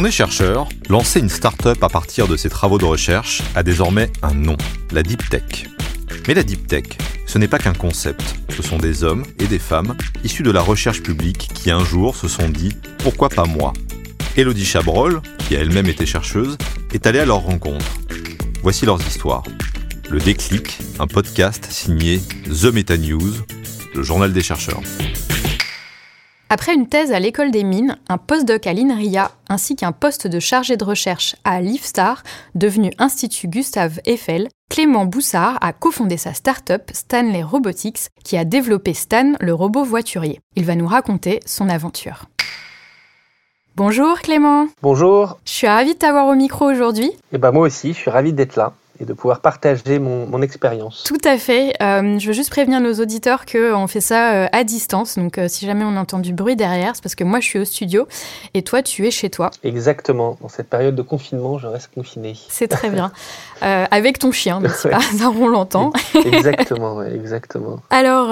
On est chercheur, lancer une start-up à partir de ses travaux de recherche a désormais un nom, la Deep Tech. Mais la Deep Tech, ce n'est pas qu'un concept, ce sont des hommes et des femmes issus de la recherche publique qui un jour se sont dit pourquoi pas moi? Elodie Chabrol, qui a elle-même été chercheuse, est allée à leur rencontre. Voici leurs histoires. Le déclic, un podcast signé The Meta News, le journal des chercheurs. Après une thèse à l'école des mines, un postdoc à l'INRIA ainsi qu'un poste de chargé de recherche à l'IFSTAR, devenu Institut Gustave Eiffel, Clément Boussard a cofondé sa start-up Stanley Robotics qui a développé Stan, le robot voiturier. Il va nous raconter son aventure. Bonjour Clément. Bonjour. Je suis ravie de t'avoir au micro aujourd'hui. Et eh ben moi aussi, je suis ravie d'être là et de pouvoir partager mon, expérience. Tout à fait. Euh, je veux juste prévenir nos auditeurs qu'on fait ça euh, à distance. Donc, euh, si jamais on entend du bruit derrière, c'est parce que moi, je suis au studio et toi, tu es chez toi. Exactement. Dans cette période de confinement, je reste confiné. C'est très bien. avec ton chien, mais c'est pas? Ça, on l'entend. exactement, exactement. Alors,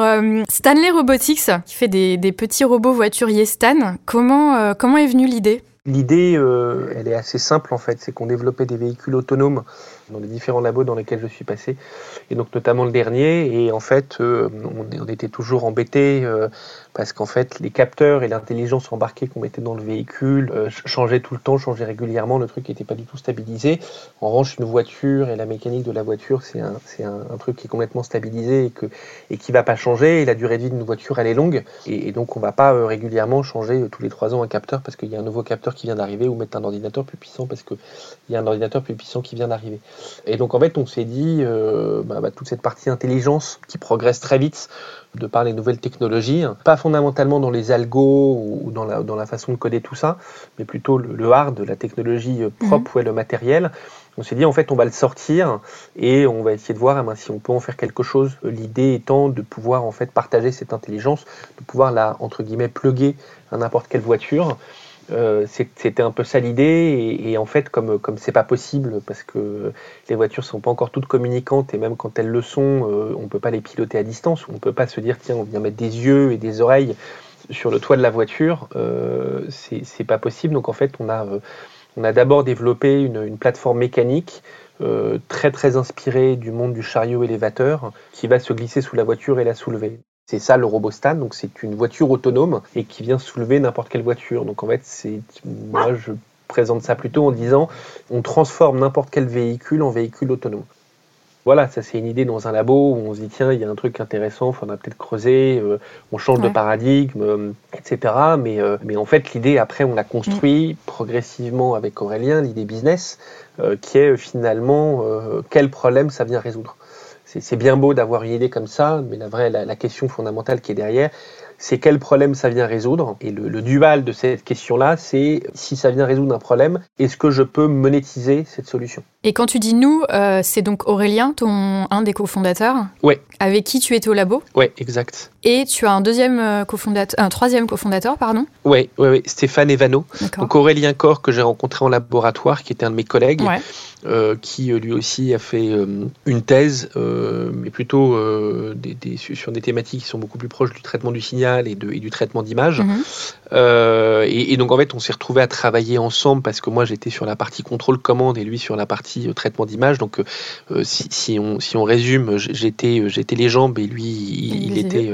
Stanley Robotics, qui fait des, des, petits robots voituriers Stan, comment, comment est venue l'idée? L'idée, elle est assez simple en fait. C'est qu'on développait des véhicules autonomes dans les différents labos dans lesquels je suis passé, et donc notamment le dernier. Et en fait, euh, on, était toujours embêtés euh, parce qu'en fait, les capteurs et l'intelligence embarquée qu'on mettait dans le véhicule euh, changeaient tout le temps, changeaient régulièrement. Le truc n'était pas du tout stabilisé. En revanche, une voiture et la mécanique de la voiture, c'est un, un, truc qui est complètement stabilisé et, que, et qui va pas changer. Et la durée de vie d'une voiture, elle est longue. Et, donc, on va pas régulièrement changer tous les trois ans un capteur parce qu'il y a un nouveau capteur qui vient d'arriver ou mettre un ordinateur plus puissant parce qu'il y a un ordinateur plus puissant qui vient d'arriver. Et donc en fait, on s'est dit, euh, bah, bah, toute cette partie intelligence qui progresse très vite de par les nouvelles technologies, pas fondamentalement dans les algos ou dans la, dans la façon de coder tout ça, mais plutôt le, hard, la technologie euh, propre, mhm. le matériel. On s'est dit en fait on va le sortir et on va essayer de voir eh ben, si on peut en faire quelque chose. L'idée étant de pouvoir en fait partager cette intelligence, de pouvoir la entre guillemets pluguer à n'importe quelle voiture euh, c'était un peu ça l'idée et, en fait comme comme c'est pas possible parce que les voitures sont pas encore toutes communicantes et même quand elles le sont euh, on peut pas les piloter à distance. On peut pas se dire tiens on vient mettre des yeux et des oreilles sur le toit de la voiture. Euh, c'est pas possible. Donc en fait on a on a d'abord développé une, une, plateforme mécanique très très inspirée du monde du chariot élévateur qui va se glisser sous la voiture et la soulever. C'est ça le RoboStan, donc c'est une voiture autonome et qui vient soulever n'importe quelle voiture. Donc en fait, c'est moi je présente ça plutôt en disant on transforme n'importe quel véhicule en véhicule autonome. Voilà, ça c'est une idée dans un labo où on se dit tiens, il y a un truc intéressant, il faudra peut-être creuser, euh, on change de paradigme, euh, etc. Mais, euh, mais en fait, l'idée après, on l'a construit mm. progressivement avec Aurélien, l'idée business, qui est finalement quel problème ça vient résoudre c'est bien beau d'avoir une idée comme ça, mais la vraie, la, question fondamentale qui est derrière, c'est quel problème ça vient résoudre. Et le, dual de cette question-là, c'est si ça vient résoudre un problème, est-ce que je peux monétiser cette solution? Et quand tu dis nous, euh, c'est donc Aurélien, ton un des cofondateurs Oui. Avec qui tu étais au labo? Oui, exact. Et tu as un deuxième euh, cofondateur, un troisième cofondateur, pardon? Oui, oui, oui, Stéphane Evano. Donc Aurélien Corps que j'ai rencontré en laboratoire, qui était un de mes collègues. Ouais. Euh, qui lui aussi a fait euh, une thèse, mais plutôt des, sur des thématiques qui sont beaucoup plus proches du traitement du signal et, de, et du traitement d'image. Mhm. Et, donc en fait, on s'est retrouvé à travailler ensemble parce que moi j'étais sur la partie contrôle commande et lui sur la partie traitement d'image. Donc si, si, on, si on résume, j'étais j'étais les jambes et lui il, était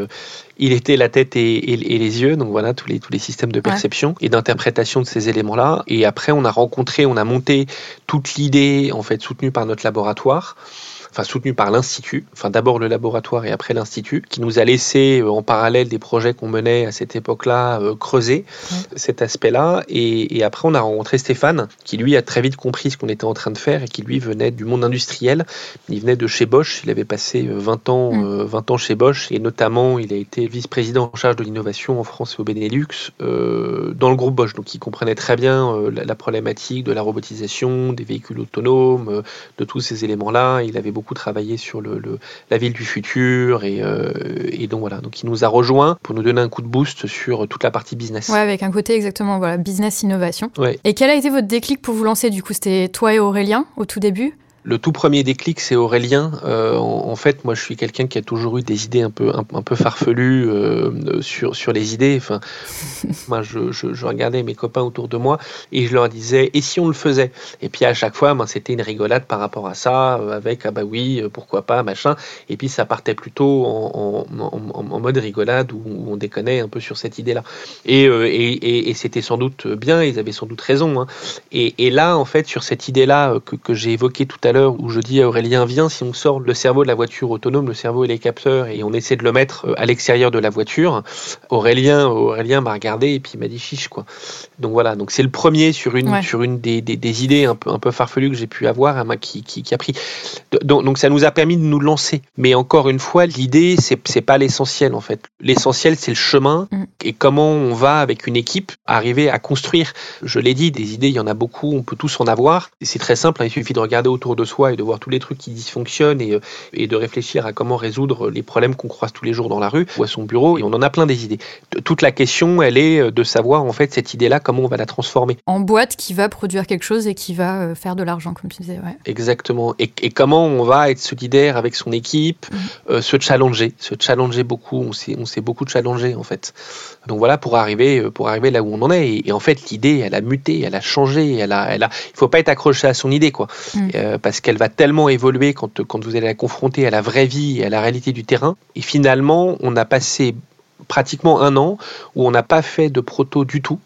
il était la tête et, et, les yeux, donc voilà tous les tous les systèmes de perception et d'interprétation de ces éléments-là. Et après, on a rencontré, on a monté toute l'idée en fait soutenu par notre laboratoire enfin soutenu par l'Institut, enfin d'abord le laboratoire et après l'Institut, qui nous a laissé euh, en parallèle des projets qu'on menait à cette époque-là euh, creuser cet aspect-là. Et, après, on a rencontré Stéphane, qui lui a très vite compris ce qu'on était en train de faire et qui lui venait du monde industriel. Il venait de chez Bosch, il avait passé 20 euh, ans, 20 ans chez Bosch et notamment il a été vice-président en charge de l'innovation en France et au Benelux dans le groupe Bosch. Donc il comprenait très bien la, problématique de la robotisation, des véhicules autonomes, de tous ces éléments-là. Il avait beaucoup beaucoup travaillé sur le, la ville du futur et, euh, et, donc voilà, donc il nous a rejoint pour nous donner un coup de boost sur toute la partie business. Ouais, avec un côté exactement voilà business innovation. Et quel a été votre déclic pour vous lancer Du coup, c'était toi et Aurélien au tout début? Le tout premier déclic, c'est Aurélien. Euh, en, fait, moi, je suis quelqu'un qui a toujours eu des idées un peu, un, peu farfelues euh, sur, sur les idées. Enfin, moi, je, je, regardais mes copains autour de moi et je leur disais, et si on le faisait? Et puis à chaque fois, ben, c'était une rigolade par rapport à ça, euh, avec, ah bah oui, pourquoi pas, machin. Et puis ça partait plutôt en, en, mode rigolade où, on déconnait un peu sur cette idée-là. Et, et, et, c'était sans doute bien, ils avaient sans doute raison. Hein. Et, et, là, en fait, sur cette idée-là que, que j'ai évoquée tout à l'heure où je dis à Aurélien, viens, si on sort le cerveau de la voiture autonome, le cerveau et les capteurs, et on essaie de le mettre euh, à l'extérieur de la voiture, Aurélien, Aurélien m'a regardé et puis il m'a dit chiche, quoi. Donc voilà, donc c'est le premier sur une, sur une des, des, idées un peu, un peu farfelues que j'ai pu avoir, hein, qui, qui, qui, a pris. Donc, donc, ça nous a permis de nous lancer. Mais encore une fois, l'idée, c'est, c'est pas l'essentiel, en fait. L'essentiel, c'est le chemin mm. et comment on va, avec une équipe, arriver à construire. Je l'ai dit, des idées, il y en a beaucoup, on peut tous en avoir. Et c'est très simple, hein, il suffit de regarder autour de soi et de voir tous les trucs qui dysfonctionnent et, euh, et de réfléchir à comment résoudre les problèmes qu'on croise tous les jours dans la rue ou à son bureau. Et on en a plein des idées. Toute la question, elle est euh, de savoir en fait cette idée-là, comment on va la transformer. En boîte qui va produire quelque chose et qui va euh, faire de l'argent, comme tu disais. Ouais. Exactement. Et, comment on va être solidaire avec son équipe, mmh. se challenger, se challenger beaucoup. On s'est, on s'est beaucoup challenger en fait. Donc voilà pour arriver, pour arriver là où on en est. Et, en fait, l'idée, elle a muté, elle a changé, elle a, elle a. Il faut pas être accroché à son idée, quoi, mmh. parce qu'elle va tellement évoluer quand, quand vous allez la confronter à la vraie vie et à la réalité du terrain. Et finalement, on a passé pratiquement un an où on n'a pas fait de proto du tout.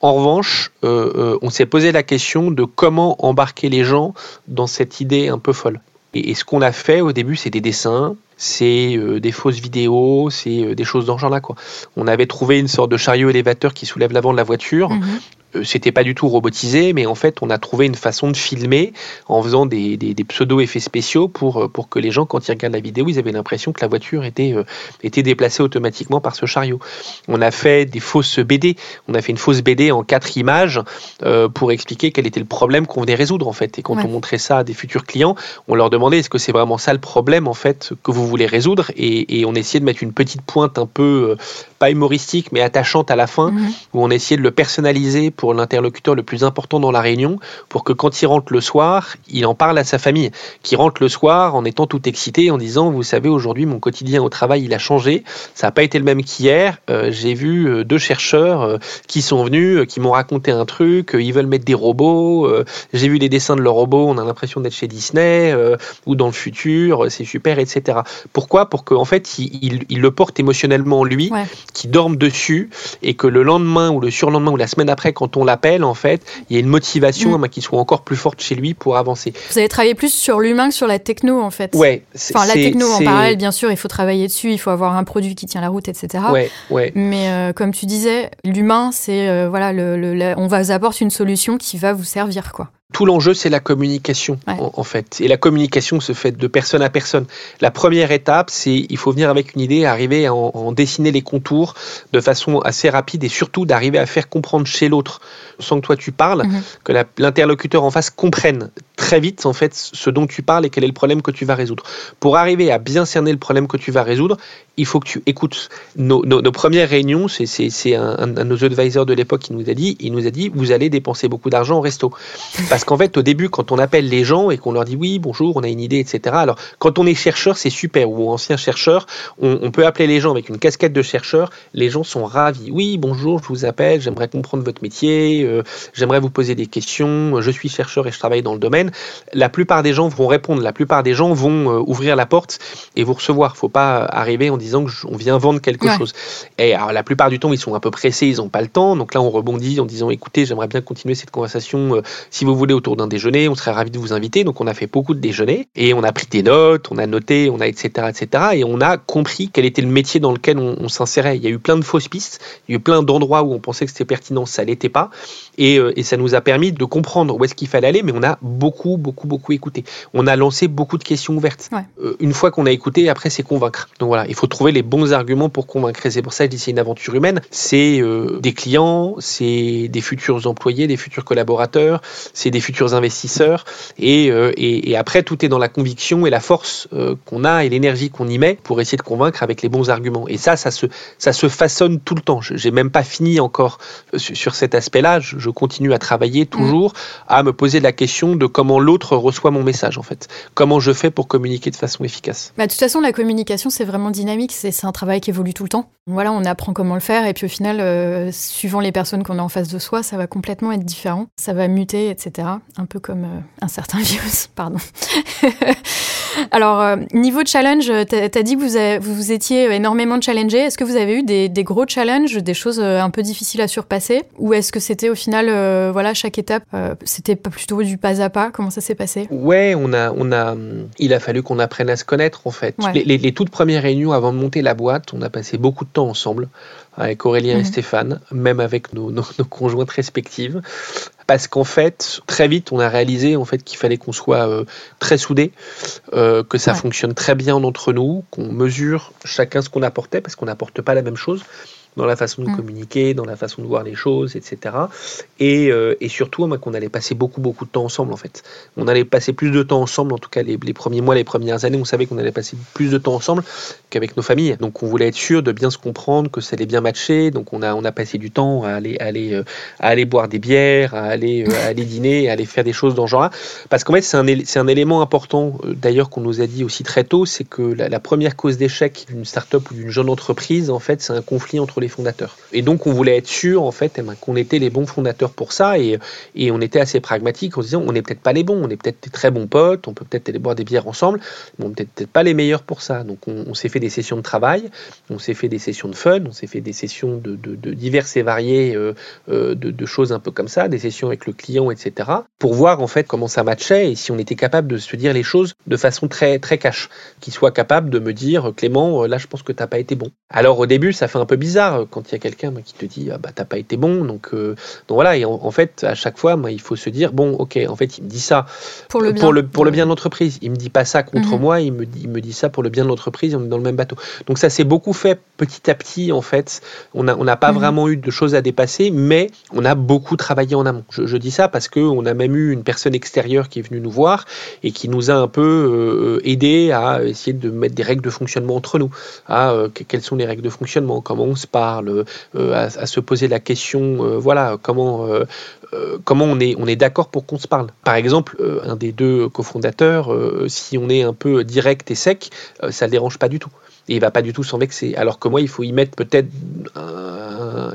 En revanche, euh, euh, on s'est posé la question de comment embarquer les gens dans cette idée un peu folle. Et, ce qu'on a fait au début, c'est des dessins, c'est euh, des fausses vidéos, c'est des choses dans. Quoi. On avait trouvé une sorte de chariot élévateur qui soulève l'avant de la voiture. Mhm. Euh, c'était pas du tout robotisé, mais en fait, on a trouvé une façon de filmer en faisant des, pseudo-effets spéciaux pour, euh, pour que les gens, quand ils regardent la vidéo, ils avaient l'impression que la voiture était, euh, était déplacée automatiquement par ce chariot. On a fait des fausses BD. On a fait une fausse BD en quatre images pour expliquer quel était le problème qu'on venait résoudre, en fait. Et quand on montrait ça à des futurs clients, on leur demandait est-ce que c'est vraiment ça le problème, en fait, que vous voulez résoudre? Et, et on essayait de mettre une petite pointe un peu, pas humoristique, mais attachante à la fin, mhm. où on essayait de le personnaliser pour l'interlocuteur le plus important dans la réunion, pour que quand il rentre le soir, il en parle à sa famille, qui rentre le soir en étant tout excité, en disant, vous savez, aujourd'hui, mon quotidien au travail, il a changé, ça n'a pas été le même qu'hier, euh, j'ai vu euh, deux chercheurs euh, qui sont venus, qui m'ont raconté un truc, ils veulent mettre des robots, j'ai vu les dessins de leurs robots, on a l'impression d'être chez Disney, ou dans le futur, c'est super, etc. Pourquoi? Pour qu'en en fait, il, il, le porte émotionnellement en lui, qui dorme dessus et que le lendemain ou le surlendemain ou la semaine après, quand on l'appelle, en fait, il y a une motivation mm. qui soit encore plus forte chez lui pour avancer. Vous avez travaillé plus sur l'humain que sur la techno, en fait. Ouais. Enfin, la techno en parallèle, bien sûr, il faut travailler dessus, il faut avoir un produit qui tient la route, etc. Ouais, ouais. Mais euh, comme tu disais, l'humain, c'est euh, voilà, le, on va vous apporter une solution qui va vous servir, quoi tout l'enjeu, c'est la communication, en, fait. Et la communication se fait de personne à personne. La première étape, c'est il faut venir avec une idée, arriver à en, dessiner les contours de façon assez rapide et surtout d'arriver à faire comprendre chez l'autre, sans que toi tu parles, mhm. que l'interlocuteur en face comprenne très vite, en fait, ce dont tu parles et quel est le problème que tu vas résoudre. Pour arriver à bien cerner le problème que tu vas résoudre, il faut que tu écoutes. Nos, premières réunions, c'est un, un, de nos advisors de l'époque qui nous a dit, il nous a dit, vous allez dépenser beaucoup d'argent au resto. Parce qu'en fait, au début, quand on appelle les gens et qu'on leur dit oui, bonjour, on a une idée, etc. Alors, quand on est chercheur, c'est super, ou ancien chercheur, on, peut appeler les gens avec une casquette de chercheur, les gens sont ravis. Oui, bonjour, je vous appelle, j'aimerais comprendre votre métier, euh, j'aimerais vous poser des questions, je suis chercheur et je travaille dans le domaine. La plupart des gens vont répondre, la plupart des gens vont euh, ouvrir la porte et vous recevoir. Faut pas arriver en disant qu'on vient vendre quelque chose. Et alors, la plupart du temps, ils sont un peu pressés, ils n'ont pas le temps. Donc là, on rebondit en disant, écoutez, j'aimerais bien continuer cette conversation, euh, si vous voulez, autour d'un déjeuner, on serait ravi de vous inviter. Donc on a fait beaucoup de déjeuners et on a pris des notes, on a noté, on a etc. etc. Et on a compris quel était le métier dans lequel on, s'insérait. Il y a eu plein de fausses pistes, il y a eu plein d'endroits où on pensait que c'était pertinent, ça l'était pas. Et, euh, et, ça nous a permis de comprendre où est-ce qu'il fallait aller, mais on a beaucoup, beaucoup, beaucoup écouté. On a lancé beaucoup de questions ouvertes. Euh, une fois qu'on a écouté, après c'est convaincre. Donc voilà, il faut trouver les bons arguments pour convaincre. Et c'est pour ça que je dis c'est une aventure humaine. C'est euh, des clients, c'est des futurs employés, des futurs collaborateurs, c'est des futurs investisseurs. Et, et, après, tout est dans la conviction et la force qu'on a et l'énergie qu'on y met pour essayer de convaincre avec les bons arguments. Et ça, ça se, ça se façonne tout le temps. J'ai même pas fini encore sur, cet aspect-là. Je, continue à travailler toujours, à me poser la question de comment l'autre reçoit mon message, en fait. Comment je fais pour communiquer de façon efficace. Bah, de toute façon, la communication, c'est vraiment dynamique. C'est un travail qui évolue tout le temps. Voilà, on apprend comment le faire. Et puis au final, euh, suivant les personnes qu'on a en face de soi, ça va complètement être différent. Ça va muter, etc. Un peu comme euh, un certain virus, pardon. Alors, euh, niveau challenge, tu as, dit que vous, vous, étiez énormément challengé. Est-ce que vous avez eu des, gros challenges, des choses euh, un peu difficiles à surpasser? Ou est-ce que c'était au final, euh, voilà, chaque étape, c'était plutôt du pas à pas? Comment ça s'est passé? Ouais, on a, on a, il a fallu qu'on apprenne à se connaître en fait. Les, toutes premières réunions avant de monter la boîte, on a passé beaucoup de temps ensemble avec Aurélien et mhm. Stéphane, même avec nos, nos, nos conjointes respectives. Parce qu'en fait, très vite, on a réalisé en fait qu'il fallait qu'on soit euh, très soudés, euh, que ça fonctionne très bien entre nous, qu'on mesure chacun ce qu'on apportait, parce qu'on n'apporte pas la même chose dans la façon de mm. communiquer, dans la façon de voir les choses, etc. Et, euh, et surtout, qu'on allait passer beaucoup, beaucoup de temps ensemble, en fait. On allait passer plus de temps ensemble, en tout cas les, les premiers mois, les premières années, on savait qu'on allait passer plus de temps ensemble qu'avec nos familles. Donc on voulait être sûr de bien se comprendre, que ça allait bien matcher. Donc on a, on a passé du temps à aller, aller, euh, à aller boire des bières, à aller, euh, à aller dîner, à aller faire des choses dans ce genre-là. Parce qu'en fait, c'est un, c'est un élément important, d'ailleurs, qu'on nous a dit aussi très tôt, c'est que la, la première cause d'échec d'une start-up ou d'une jeune entreprise, en fait, c'est un conflit entre fondateurs. Et donc on voulait être sûr en fait eh ben, qu'on était les bons fondateurs pour ça et, on était assez pragmatique en se disant on n'est peut-être pas les bons, on est peut-être des très bons potes, on peut peut-être aller boire des bières ensemble, mais on n'est peut-être pas les meilleurs pour ça. Donc on, s'est fait des sessions de travail, on s'est fait des sessions de fun, on s'est fait des sessions de, de, diverses et variées euh, euh, de, choses un peu comme ça, des sessions avec le client, etc. pour voir en fait comment ça matchait et si on était capable de se dire les choses de façon très très cash, qu'il soit capable de me dire Clément, là je pense que t'as pas été bon. Alors au début ça fait un peu bizarre euh, quand il y a quelqu'un qui te dit ah, bah t'as pas été bon donc euh, donc voilà et en, fait à chaque fois moi il faut se dire bon ok en fait il me dit ça pour le bien, pour le, pour le bien de l'entreprise. Il me dit pas ça contre mhm. moi il me dit il me dit ça pour le bien de l'entreprise on est dans le même bateau. Donc ça s'est beaucoup fait petit à petit en fait. On n'a pas mhm. vraiment eu de choses à dépasser mais on a beaucoup travaillé en amont. Je, dis ça parce que on a même eu une personne extérieure qui est venue nous voir et qui nous a un peu euh, aidé à essayer de mettre des règles de fonctionnement entre nous à quelles sont les règles de fonctionnement comment on se parle euh, à, se poser la question, euh, voilà, comment, euh, comment on est, on est d'accord pour qu'on se parle. Par exemple, un des deux cofondateurs, si on est un peu direct et sec, ça ne le dérange pas du tout. Et il va pas du tout s'en vexer. Alors que moi, il faut y mettre peut-être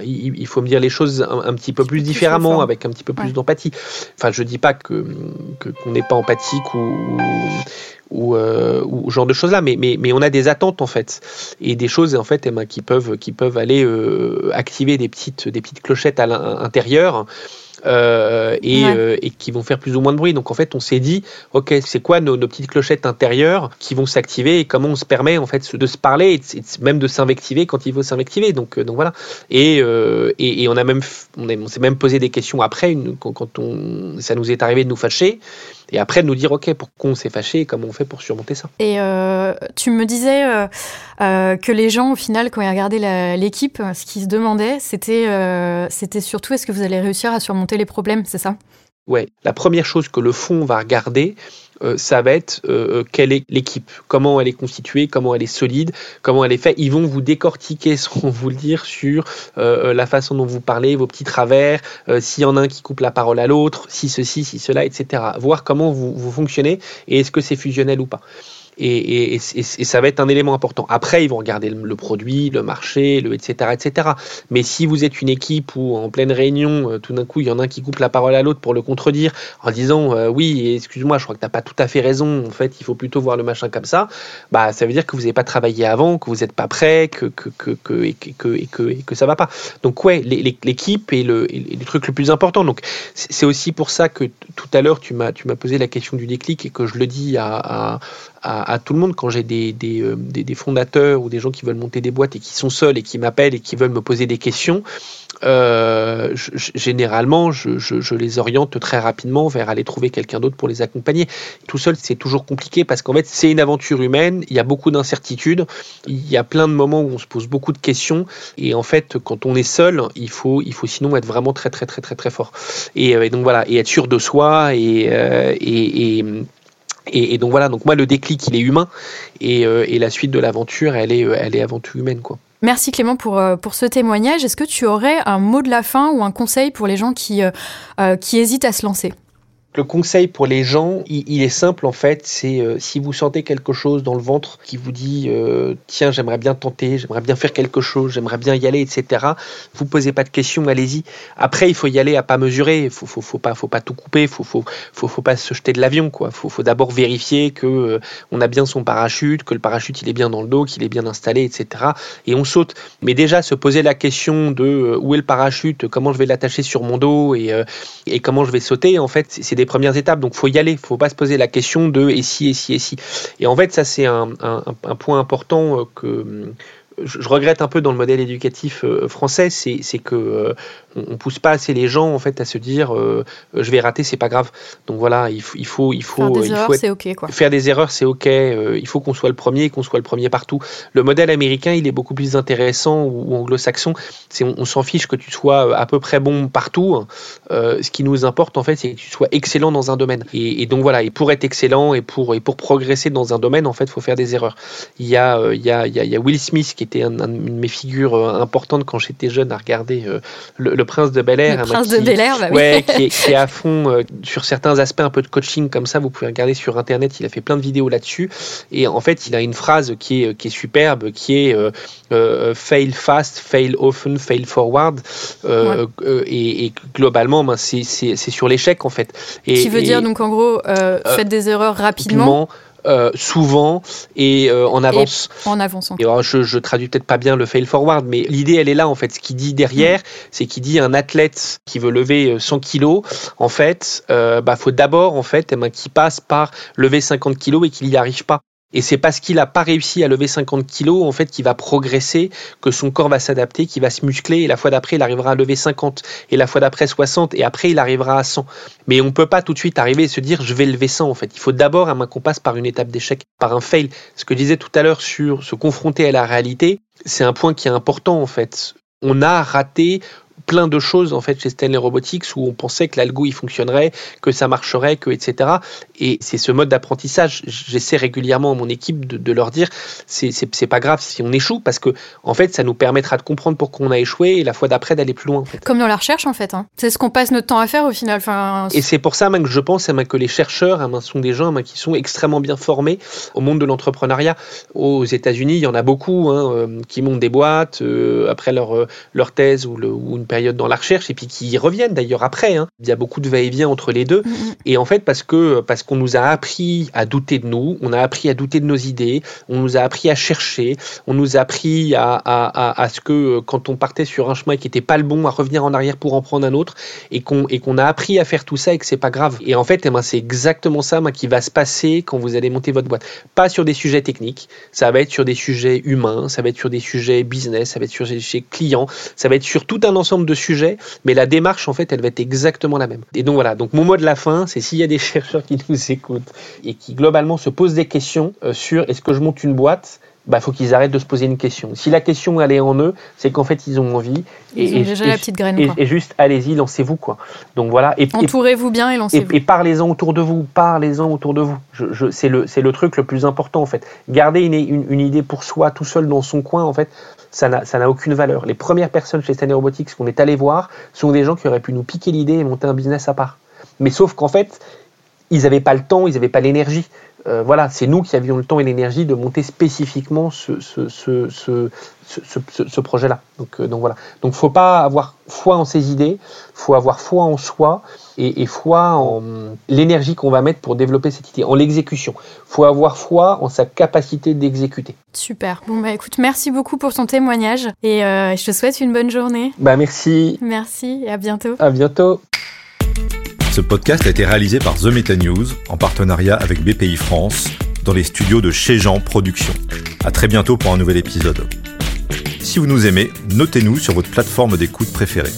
il, faut me dire les choses un, petit peu plus différemment, avec un petit peu plus d'empathie. Enfin, je dis pas que qu'on n'est pas empathique ou, ou, euh, ou genre de choses là mais, mais, mais on a des attentes en fait. Et des choses en fait eh ben, qui peuvent qui peuvent aller euh, activer des petites des petites clochettes à l'intérieur euh, et, euh, et, qui vont faire plus ou moins de bruit. Donc en fait, on s'est dit, ok, c'est quoi nos, nos, petites clochettes intérieures qui vont s'activer et comment on se permet en fait de se parler et, même de s'invectiver quand il faut s'invectiver. Donc donc voilà. Et, on a même on, on s'est même posé des questions après une, quand, quand on ça nous est arrivé de nous fâcher et après de nous dire ok pourquoi on s'est fâché et comment on fait pour surmonter ça? Et euh, tu me disais euh, euh, que les gens au final quand ils regardaient l'équipe, ce qu'ils se demandaient c'était c'était surtout est-ce que vous allez réussir à surmonter les problèmes, c'est ça? Ouais, la première chose que le fond va regarder, euh, ça va être euh, quelle est l'équipe, comment elle est constituée, comment elle est solide, comment elle est faite? Ils vont vous décortiquer, sans vous le dire, sur euh, la façon dont vous parlez, vos petits travers, s'il y en a un qui coupe la parole à l'autre, si ceci, si cela, etc. Voir comment vous, vous fonctionnez et est-ce que c'est fusionnel ou pas et, ça va être un élément important. Après, ils vont regarder le, produit, le marché, le etc., etc. Mais si vous êtes une équipe où en pleine réunion, euh, tout d'un coup, il y en a un qui coupe la parole à l'autre pour le contredire en disant euh, oui, excuse-moi, je crois que t'as pas tout à fait raison. En fait, il faut plutôt voir le machin comme ça. Bah, ça veut dire que vous n'avez pas travaillé avant, que vous n'êtes pas prêt, que que que que que que, ça va pas. Donc ouais, l'équipe est le, le truc le plus important. Donc c'est aussi pour ça que tout à l'heure tu m'as tu m'as posé la question du déclic et que je le dis à à, tout le monde quand j'ai des, des, des, fondateurs ou des gens qui veulent monter des boîtes et qui sont seuls et qui m'appellent et qui veulent me poser des questions. Euh, généralement, je, je, les oriente très rapidement vers aller trouver quelqu'un d'autre pour les accompagner. Tout seul, c'est toujours compliqué parce qu'en fait, c'est une aventure humaine, il y a beaucoup d'incertitudes, il y a plein de moments où on se pose beaucoup de questions, et en fait, quand on est seul, il faut, il faut sinon être vraiment très, très, très, très, très fort. Et, euh, donc voilà, et être sûr de soi, euh, et, et, donc voilà, donc moi le déclic il est humain et, euh, la suite de l'aventure elle est, elle est avant tout humaine quoi. Merci Clément pour, euh, pour ce témoignage. Est-ce que tu aurais un mot de la fin ou un conseil pour les gens qui, euh, euh, qui hésitent à se lancer? Le conseil pour les gens, il, est simple en fait, c'est euh, si vous sentez quelque chose dans le ventre qui vous dit euh, tiens j'aimerais bien tenter, j'aimerais bien faire quelque chose, j'aimerais bien y aller, etc. Vous posez pas de questions, allez-y. Après il faut y aller à pas mesurer, faut, faut, faut, pas, faut pas tout couper, faut, faut, faut, faut pas se jeter de l'avion quoi. Faut, faut d'abord vérifier que euh, on a bien son parachute, que le parachute il est bien dans le dos, qu'il est bien installé, etc. Et on saute. Mais déjà se poser la question de où est le parachute, comment je vais l'attacher sur mon dos et, et comment je vais sauter, en fait c'est des premières étapes. Donc, faut y aller. Faut pas se poser la question de et si, et si, et si. Et en fait, ça, c'est un, point important euh, que je, regrette un peu dans le modèle éducatif euh, français, c'est que euh, on, pousse pas assez les gens en fait à se dire euh, je vais rater, c'est pas grave. Donc voilà, il faut il faut il faut faire des erreurs, c'est ok quoi. Faire des erreurs, c'est ok. il faut qu'on soit le premier, qu'on soit le premier partout. Le modèle américain, il est beaucoup plus intéressant ou, anglo-saxon. C'est on, s'en fiche que tu sois à peu près bon partout. ce qui nous importe en fait, c'est que tu sois excellent dans un domaine. Et, donc voilà, et pour être excellent et pour et pour progresser dans un domaine, en fait, faut faire des erreurs. Il y a il y a il y a Will Smith qui est était une de mes figures euh, importantes quand j'étais jeune à regarder euh, le, Prince de Bel Air. Le Prince de Bel Air, bah ouais, qui, est, à fond euh, sur certains aspects un peu de coaching comme ça. Vous pouvez regarder sur Internet, il a fait plein de vidéos là-dessus. Et en fait, il a une phrase qui est, qui est superbe, qui est fail fast, fail often, fail forward. et, globalement, ben, c'est sur l'échec en fait. Et, qui veut dire donc en gros, faites des erreurs rapidement euh, souvent et euh, en avance. en avance. Et je, je traduis peut-être pas bien le fail forward, mais l'idée elle est là en fait. Ce qui dit derrière, mm. c'est qu'il dit un athlète qui veut lever 100 euh, kilos, en fait, euh, bah faut d'abord en fait, eh ben, qui passe par lever 50 kilos et qu'il n'y arrive pas. Et c'est parce qu'il n'a pas réussi à lever 50 kilos, en fait, qu'il va progresser, que son corps va s'adapter, qu'il va se muscler, et la fois d'après, il arrivera à lever 50, et la fois d'après 60, et après, il arrivera à 100. Mais on ne peut pas tout de suite arriver et se dire, je vais lever 100, en fait. Il faut d'abord, à main qu'on passe par une étape d'échec, par un fail. Ce que je disais tout à l'heure sur se confronter à la réalité, c'est un point qui est important, en fait. On a raté plein de choses en fait chez Stanley Robotics où on pensait que l'algo il fonctionnerait, que ça marcherait, que etc. Et c'est ce mode d'apprentissage. J'essaie régulièrement à mon équipe de, leur dire c'est pas grave si on échoue parce que en fait ça nous permettra de comprendre pourquoi on a échoué et la fois d'après d'aller plus loin. Comme dans la recherche en fait. Hein. C'est ce qu'on passe notre temps à faire au final. Enfin... Et c'est pour ça même que je pense que les chercheurs sont des gens qui sont extrêmement bien formés au monde de l'entrepreneuriat. Aux États-Unis, il y en a beaucoup hein, euh, qui montent des boîtes euh, après leur, euh, leur thèse ou, le, ou une période dans la recherche et puis qui reviennent d'ailleurs après. Hein. Il y a beaucoup de va-et-vient entre les deux. Mm-hmm. Et en fait, parce que parce qu'on nous a appris à douter de nous, on a appris à douter de nos idées, on nous a appris à chercher, on nous a appris à, à, à, ce que quand on partait sur un chemin qui n'était pas le bon, à revenir en arrière pour en prendre un autre, et qu'on et qu'on a appris à faire tout ça et que c'est pas grave. Et en fait, eh ben, c'est exactement ça qui va se passer quand vous allez monter votre boîte. Pas sur des sujets techniques, ça va être sur des sujets humains, ça va être sur des sujets business, ça va être sur des sujets clients, ça va être sur tout un ensemble de sujets, mais la démarche, en fait, elle va être exactement la même. Et donc voilà, donc mon mot de la fin, c'est s'il y a des chercheurs qui nous écoutent et qui globalement se posent des questions euh, sur est-ce que je monte une boîte bah, faut qu'ils arrêtent de se poser une question. Si la question elle est en eux, c'est qu'en fait ils ont envie. Ils et, ont déjà la petite graine. Et, juste allez-y, lancez-vous quoi. Donc voilà. Entourez-vous bien et lancez-vous. Et, parlez-en autour de vous, parlez-en autour de vous. Je, c'est le c'est le truc le plus important en fait. Garder une, une, idée pour soi tout seul dans son coin en fait, ça n'a aucune valeur. Les premières personnes chez Stanley Robotics qu'on est allé voir sont des gens qui auraient pu nous piquer l'idée et monter un business à part. Mais sauf qu'en fait, ils n'avaient pas le temps, ils n'avaient pas l'énergie. Euh, voilà, c'est nous qui avions le temps et l'énergie de monter spécifiquement ce, ce, ce, ce projet-là. Donc, euh, donc voilà. Donc faut pas avoir foi en ses idées, faut avoir foi en soi et, et foi en l'énergie qu'on va mettre pour développer cette idée, en l'exécution. faut avoir foi en sa capacité d'exécuter. Super. Bon bah écoute, merci beaucoup pour ton témoignage et euh, je te souhaite une bonne journée. Bah merci. Merci et à bientôt. À bientôt. Ce podcast a été réalisé par The Meta News en partenariat avec BPI France dans les studios de Chez Jean Productions. À très bientôt pour un nouvel épisode. Si vous nous aimez, notez-nous sur votre plateforme d'écoute préférée.